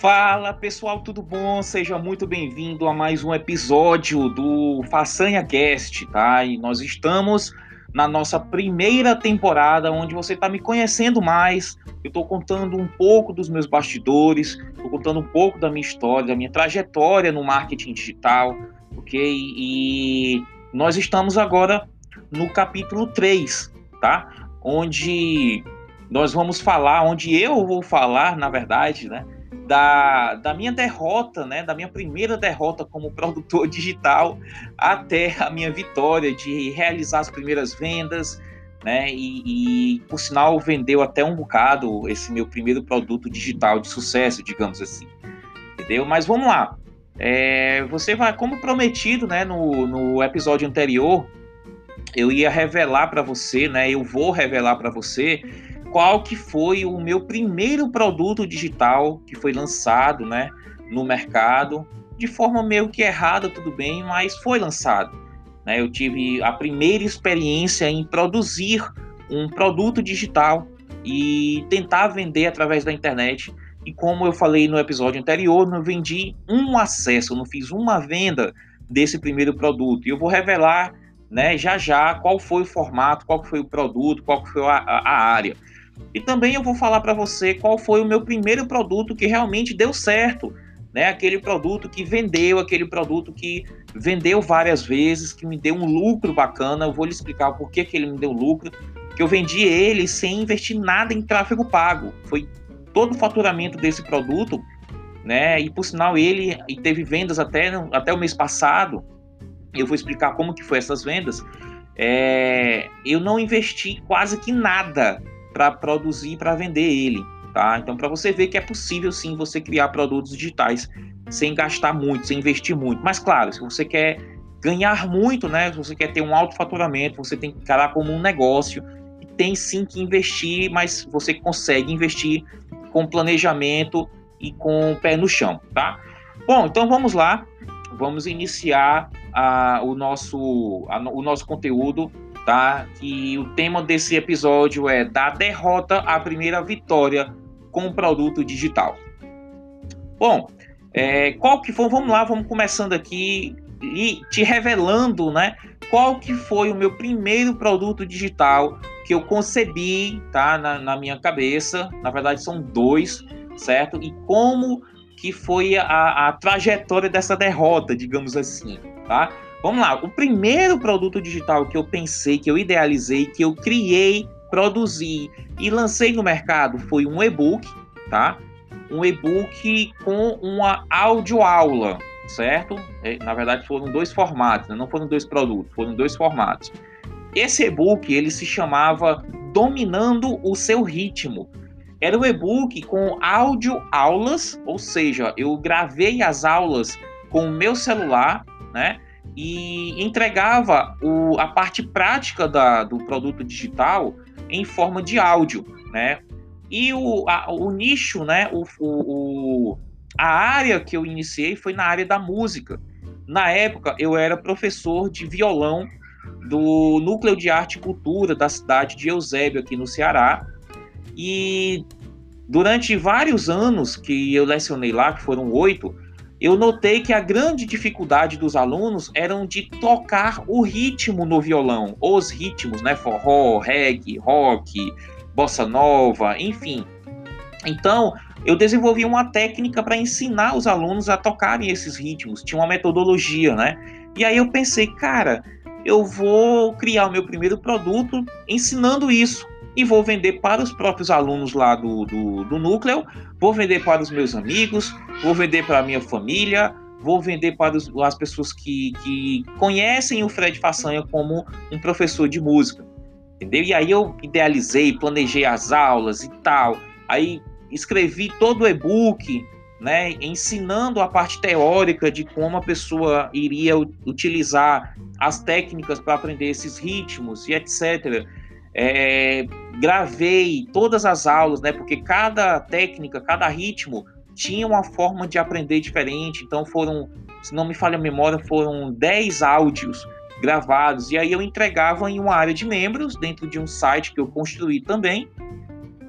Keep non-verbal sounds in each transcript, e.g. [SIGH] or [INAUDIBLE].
Fala pessoal, tudo bom? Seja muito bem-vindo a mais um episódio do Façanha Cast, tá? E nós estamos na nossa primeira temporada, onde você está me conhecendo mais. Eu estou contando um pouco dos meus bastidores, estou contando um pouco da minha história, da minha trajetória no marketing digital, ok? E nós estamos agora no capítulo 3, tá? Onde nós vamos falar, onde eu vou falar, na verdade, né? Da, da minha derrota, né, da minha primeira derrota como produtor [LAUGHS] digital até a minha vitória de realizar as primeiras vendas, né, e, e por sinal vendeu até um bocado esse meu primeiro produto digital de sucesso, digamos assim, entendeu? Mas vamos lá, é, você vai, como prometido, né, no, no episódio anterior, eu ia revelar para você, né, eu vou revelar para você qual que foi o meu primeiro produto digital que foi lançado, né, no mercado, de forma meio que errada, tudo bem, mas foi lançado. Né? Eu tive a primeira experiência em produzir um produto digital e tentar vender através da internet. E como eu falei no episódio anterior, não vendi um acesso, não fiz uma venda desse primeiro produto. E eu vou revelar né, já já qual foi o formato, qual foi o produto, qual foi a, a, a área. E também eu vou falar para você qual foi o meu primeiro produto que realmente deu certo, né? Aquele produto que vendeu, aquele produto que vendeu várias vezes, que me deu um lucro bacana. Eu vou lhe explicar por que, que ele me deu lucro. Que eu vendi ele sem investir nada em tráfego pago. Foi todo o faturamento desse produto, né? E por sinal ele e teve vendas até até o mês passado. Eu vou explicar como que foi essas vendas. É, eu não investi quase que nada para produzir e para vender ele. Tá? Então, para você ver que é possível sim você criar produtos digitais sem gastar muito, sem investir muito. Mas, claro, se você quer ganhar muito, né? Se você quer ter um alto faturamento, você tem que encarar como um negócio e tem sim que investir, mas você consegue investir com planejamento e com o pé no chão, tá? Bom, então vamos lá, vamos iniciar a, o, nosso, a, o nosso conteúdo tá? E o tema desse episódio é da derrota à primeira vitória com o produto digital. Bom, é, qual que foi? Vamos lá, vamos começando aqui e te revelando, né? Qual que foi o meu primeiro produto digital que eu concebi, tá? Na, na minha cabeça. Na verdade, são dois, certo? E como que foi a, a trajetória dessa derrota, digamos assim, tá? Vamos lá, o primeiro produto digital que eu pensei, que eu idealizei, que eu criei, produzi e lancei no mercado foi um e-book, tá? Um e-book com uma audioaula, certo? É, na verdade foram dois formatos, né? não foram dois produtos, foram dois formatos. Esse e-book ele se chamava Dominando o seu ritmo. Era um e-book com áudio aulas, ou seja, eu gravei as aulas com o meu celular, né? E entregava o, a parte prática da, do produto digital em forma de áudio, né? E o, a, o nicho, né? O, o, a área que eu iniciei foi na área da música. Na época, eu era professor de violão do Núcleo de Arte e Cultura da cidade de Eusébio, aqui no Ceará. E durante vários anos que eu lecionei lá, que foram oito, eu notei que a grande dificuldade dos alunos eram de tocar o ritmo no violão, os ritmos, né? Forró, reggae, rock, bossa nova, enfim. Então, eu desenvolvi uma técnica para ensinar os alunos a tocarem esses ritmos, tinha uma metodologia, né? E aí eu pensei, cara, eu vou criar o meu primeiro produto ensinando isso e vou vender para os próprios alunos lá do, do, do núcleo, vou vender para os meus amigos, vou vender para a minha família, vou vender para os, as pessoas que, que conhecem o Fred Façanha como um professor de música. Entendeu? E aí eu idealizei, planejei as aulas e tal. Aí escrevi todo o e-book, né, ensinando a parte teórica de como a pessoa iria utilizar as técnicas para aprender esses ritmos e etc. É, gravei todas as aulas, né? Porque cada técnica, cada ritmo tinha uma forma de aprender diferente. Então foram, se não me falha a memória, foram 10 áudios gravados. E aí eu entregava em uma área de membros, dentro de um site que eu construí também.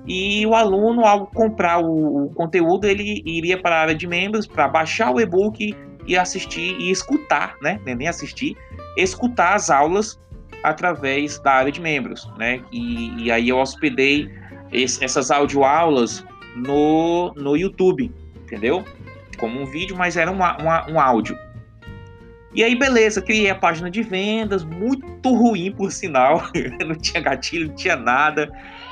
E o aluno, ao comprar o, o conteúdo, ele iria para a área de membros para baixar o e-book e assistir e escutar, né? Nem assistir, escutar as aulas através da área de membros, né? E, e aí eu hospedei esse, essas audioaulas no, no YouTube, entendeu? Como um vídeo, mas era uma, uma, um áudio. E aí, beleza, criei a página de vendas, muito ruim por sinal, [LAUGHS] não tinha gatilho, não tinha nada,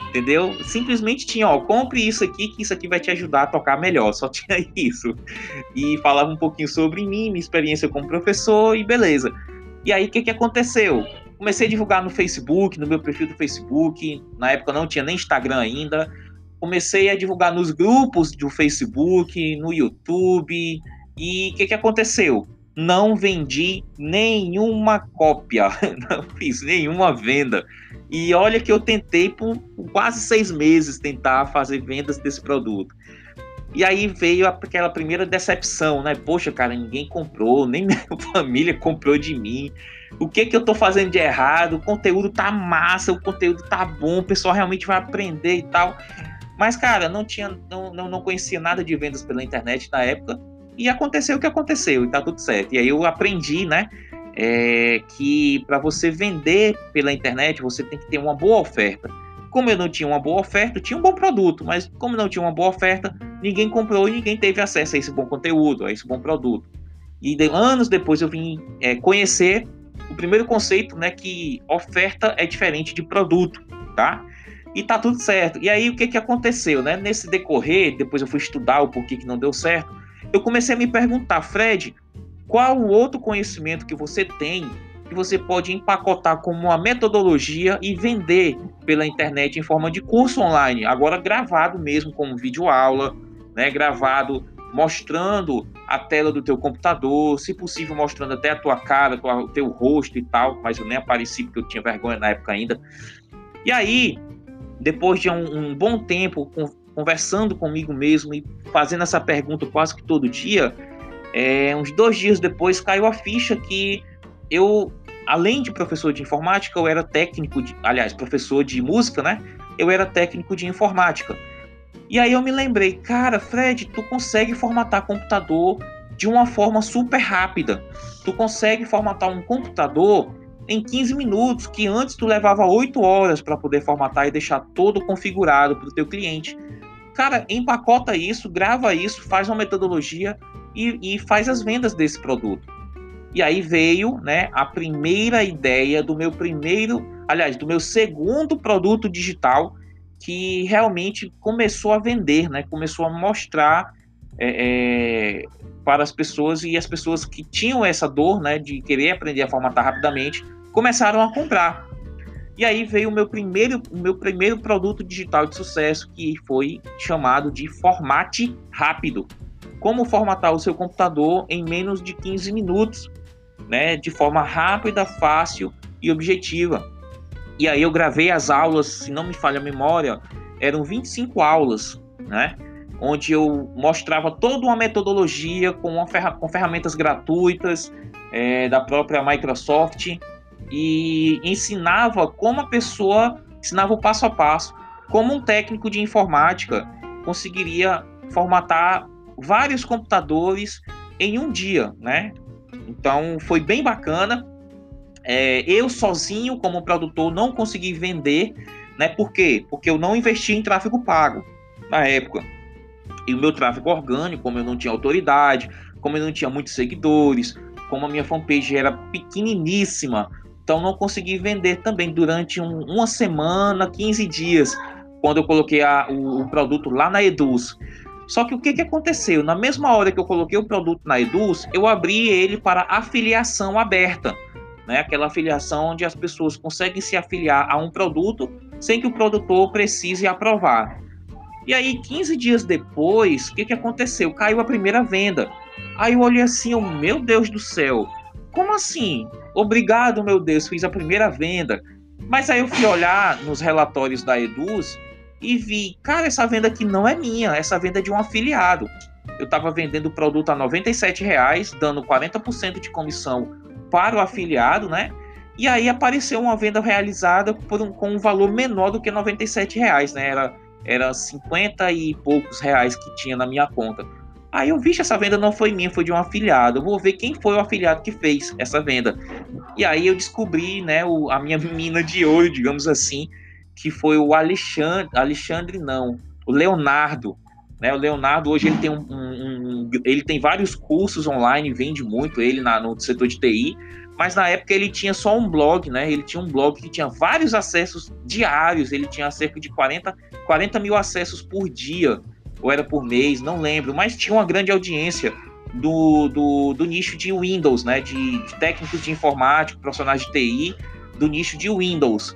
entendeu? Simplesmente tinha, ó, compre isso aqui, que isso aqui vai te ajudar a tocar melhor, só [LAUGHS] tinha isso. E falava um pouquinho sobre mim, minha experiência como professor, e beleza. E aí, o que, que aconteceu? Comecei a divulgar no Facebook, no meu perfil do Facebook. Na época não tinha nem Instagram ainda. Comecei a divulgar nos grupos do Facebook, no YouTube. E o que, que aconteceu? Não vendi nenhuma cópia, [LAUGHS] não fiz nenhuma venda. E olha que eu tentei por quase seis meses tentar fazer vendas desse produto. E aí veio aquela primeira decepção, né? Poxa, cara, ninguém comprou, nem minha [LAUGHS] família comprou de mim o que que eu tô fazendo de errado, o conteúdo tá massa, o conteúdo tá bom, o pessoal realmente vai aprender e tal. Mas, cara, não tinha, não, não, não conhecia nada de vendas pela internet na época, e aconteceu o que aconteceu, e tá tudo certo. E aí eu aprendi, né, é, que para você vender pela internet, você tem que ter uma boa oferta. Como eu não tinha uma boa oferta, tinha um bom produto, mas como não tinha uma boa oferta, ninguém comprou e ninguém teve acesso a esse bom conteúdo, a esse bom produto. E de, anos depois eu vim é, conhecer o primeiro conceito, né, que oferta é diferente de produto, tá? E tá tudo certo. E aí o que que aconteceu, né? Nesse decorrer, depois eu fui estudar o porquê que não deu certo, eu comecei a me perguntar, Fred, qual o outro conhecimento que você tem que você pode empacotar como uma metodologia e vender pela internet em forma de curso online, agora gravado mesmo como vídeo aula, né, gravado mostrando a tela do teu computador, se possível mostrando até a tua cara, o teu rosto e tal, mas eu nem apareci porque eu tinha vergonha na época ainda. E aí, depois de um, um bom tempo conversando comigo mesmo e fazendo essa pergunta quase que todo dia, é, uns dois dias depois caiu a ficha que eu, além de professor de informática, eu era técnico, de, aliás, professor de música, né? Eu era técnico de informática. E aí eu me lembrei, cara, Fred, tu consegue formatar computador de uma forma super rápida. Tu consegue formatar um computador em 15 minutos, que antes tu levava 8 horas para poder formatar e deixar todo configurado para o teu cliente. Cara, empacota isso, grava isso, faz uma metodologia e, e faz as vendas desse produto. E aí veio né, a primeira ideia do meu primeiro, aliás, do meu segundo produto digital, que realmente começou a vender, né? Começou a mostrar é, é, para as pessoas e as pessoas que tinham essa dor, né, de querer aprender a formatar rapidamente, começaram a comprar. E aí veio o meu primeiro, meu primeiro produto digital de sucesso, que foi chamado de Formate Rápido. Como formatar o seu computador em menos de 15 minutos, né, de forma rápida, fácil e objetiva. E aí eu gravei as aulas, se não me falha a memória, eram 25 aulas, né? Onde eu mostrava toda uma metodologia com, uma ferra com ferramentas gratuitas é, da própria Microsoft e ensinava como a pessoa, ensinava o passo a passo, como um técnico de informática conseguiria formatar vários computadores em um dia, né? Então foi bem bacana. É, eu sozinho, como produtor, não consegui vender, né? Por quê? Porque eu não investi em tráfego pago na época. E o meu tráfego orgânico, como eu não tinha autoridade, como eu não tinha muitos seguidores, como a minha fanpage era pequeniníssima, então não consegui vender também durante um, uma semana, 15 dias, quando eu coloquei a, o, o, produto lá na Eduz. Só que o que, que aconteceu? Na mesma hora que eu coloquei o produto na Eduz, eu abri ele para afiliação aberta né? Aquela afiliação onde as pessoas conseguem se afiliar a um produto sem que o produtor precise aprovar. E aí, 15 dias depois, o que, que aconteceu? Caiu a primeira venda. Aí eu olhei assim, oh, meu Deus do céu, como assim? Obrigado, meu Deus, fiz a primeira venda. Mas aí eu fui olhar nos relatórios da Eduz e vi, cara, essa venda aqui não é minha, essa venda é de um afiliado. Eu estava vendendo o produto a 97 reais, dando 40% de comissão para o afiliado, né? E aí apareceu uma venda realizada um, com um valor menor do que R$ reais, né? Era era 50 e poucos reais que tinha na minha conta. Aí eu vi que essa venda não foi minha, foi de um afiliado. Eu vou ver quem foi o afiliado que fez essa venda. E aí eu descobri, né, o, a minha [LAUGHS] mina de ouro, digamos assim, que foi o Alexandre, Alexandre não, o Leonardo. Né, o Leonardo hoje ele tem um, um, um, ele tem vários cursos online, vende muito ele na, no setor de TI, mas na época ele tinha só um blog, né? Ele tinha um blog que tinha vários acessos diários, ele tinha cerca de 40, 40 mil acessos por dia ou era por mês, não lembro, mas tinha uma grande audiência do, do, do nicho de Windows, né? De, de, técnicos de informática, profissionais de TI, do nicho de Windows.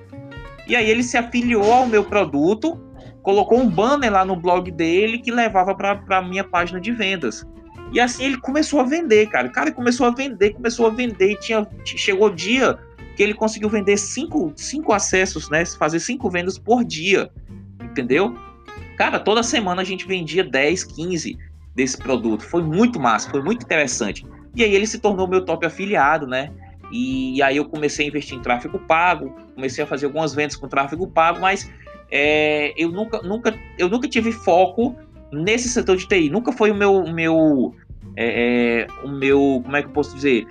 E aí ele se afiliou ao meu produto, colocou um banner lá no blog dele que levava para a minha página de vendas. E assim ele começou a vender, cara. O cara começou a vender, começou a vender. E tinha, chegou o dia que ele conseguiu vender cinco, cinco acessos, né? Fazer cinco vendas por dia. Entendeu? Cara, toda semana a gente vendia 10, 15 desse produto. Foi muito massa, foi muito interessante. E aí ele se tornou meu top afiliado, né? E aí eu comecei a investir em tráfego pago, comecei a fazer algumas vendas com tráfego pago, mas é, eu, nunca, nunca, eu nunca tive foco nesse setor de TI. Nunca foi o meu, meu, é, é, o meu, como é que eu posso dizer?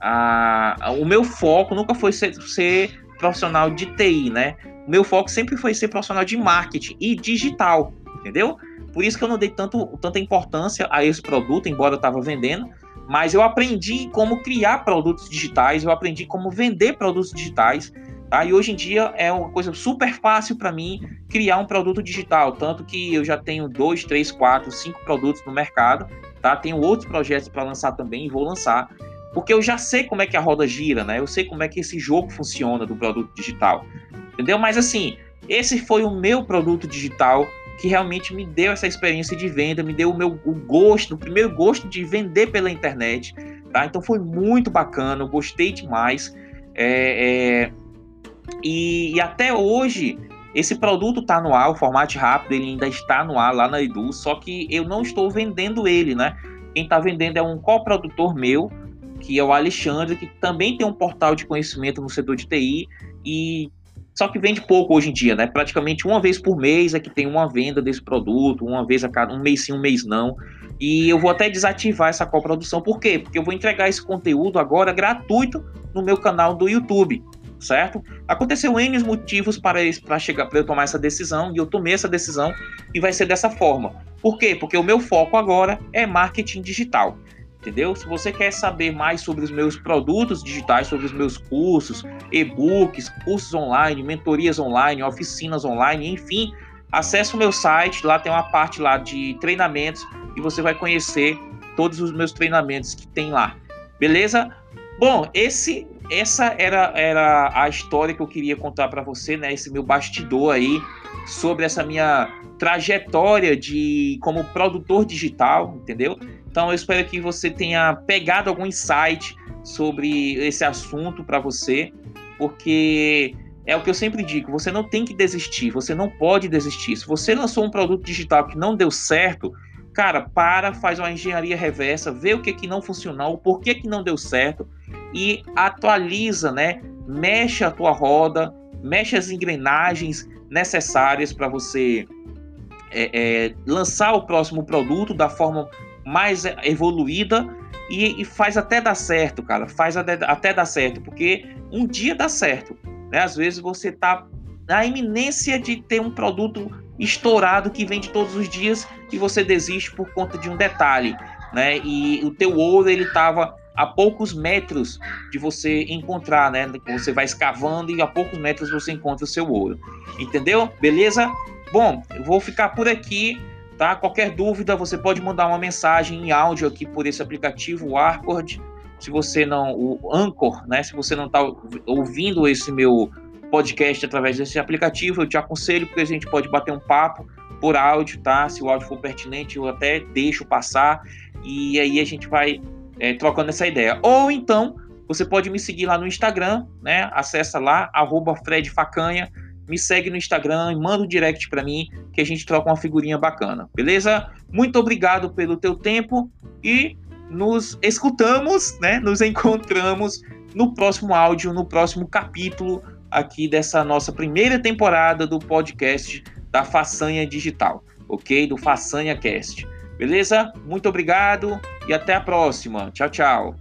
Ah, o meu foco nunca foi ser, ser profissional de TI, né? meu foco sempre foi ser profissional de marketing e digital, entendeu? Por isso que eu não dei tanto, tanta importância a esse produto, embora eu estava vendendo, mas eu aprendi como criar produtos digitais, eu aprendi como vender produtos digitais, tá? E hoje em dia é uma coisa super fácil para mim criar um produto digital, tanto que eu já tenho dois, três, quatro, cinco produtos no mercado, tá? Tenho outros projetos para lançar também e vou lançar, porque eu já sei como é que a roda gira, né? Eu sei como é que esse jogo funciona do produto digital entendeu? Mas assim, esse foi o meu produto digital que realmente me deu essa experiência de venda, me deu o meu o gosto, o primeiro gosto de vender pela internet, tá? Então foi muito bacana, eu gostei demais. É, é, e, e, até hoje esse produto está no ar, o formato rápido ele ainda está no ar lá na Edu, só que eu não estou vendendo ele, né? Quem está vendendo é um coprodutor meu, que é o Alexandre, que também tem um portal de conhecimento no setor de TI e só que vende pouco hoje em dia, né? Praticamente uma vez por mês é que tem uma venda desse produto, uma vez a cada um mês sim, um mês não. E eu vou até desativar essa coprodução. Por quê? Porque eu vou entregar esse conteúdo agora gratuito no meu canal do YouTube, certo? Aconteceu N motivos para, para chegar para eu tomar essa decisão e eu tomei essa decisão e vai ser dessa forma. Por quê? Porque o meu foco agora é marketing digital entendeu? Se você quer saber mais sobre os meus produtos digitais, sobre os meus cursos, e-books, cursos online, mentorias online, oficinas online, enfim, acesse o meu site, lá tem uma parte lá de treinamentos e você vai conhecer todos os meus treinamentos que tem lá. Beleza? Bom, esse essa era, era a história que eu queria contar para você, né? Esse meu bastidor aí sobre essa minha trajetória de como produtor digital, entendeu? Então eu espero que você tenha pegado algum insight sobre esse assunto para você, porque é o que eu sempre digo, você não tem que desistir, você não pode desistir. Se você lançou um produto digital que não deu certo, cara, para, faz uma engenharia reversa, vê o que que não funcionou, o porquê que não deu certo e atualiza, né? Mexe a tua roda, mexe as engrenagens necessárias para você é, é, lançar o próximo produto da forma mais evoluída e, e, faz até dar certo, cara. Faz até, até dar certo, porque um dia dá certo. Né? Às vezes você tá na iminência de ter um produto estourado que vende todos os dias e você desiste por conta de um detalhe, né? E o teu ouro ele tava a poucos metros de você encontrar, né? Você vai escavando e a poucos metros você encontra o seu ouro. Entendeu? Beleza? Bom, eu vou ficar por aqui, tá? Qualquer dúvida, você pode mandar uma mensagem em áudio aqui por esse aplicativo, o Arcord. Se você não, o Anchor, né? Se você não está ouvindo esse meu podcast através desse aplicativo, eu te aconselho porque a gente pode bater um papo por áudio, tá? Se o áudio for pertinente, eu até deixo passar e aí a gente vai é, trocando essa ideia. Ou então, você pode me seguir lá no Instagram, né? Acessa lá, arroba Fred Facanha, me segue no Instagram e manda um direct para mim que a gente troca uma figurinha bacana, beleza? Muito obrigado pelo teu tempo e nos escutamos, né? Nos encontramos no próximo áudio, no próximo capítulo aqui dessa nossa primeira temporada do podcast da Façanha Digital, ok? Do Façanha Cast. Beleza? Muito obrigado e até a próxima. Tchau, tchau.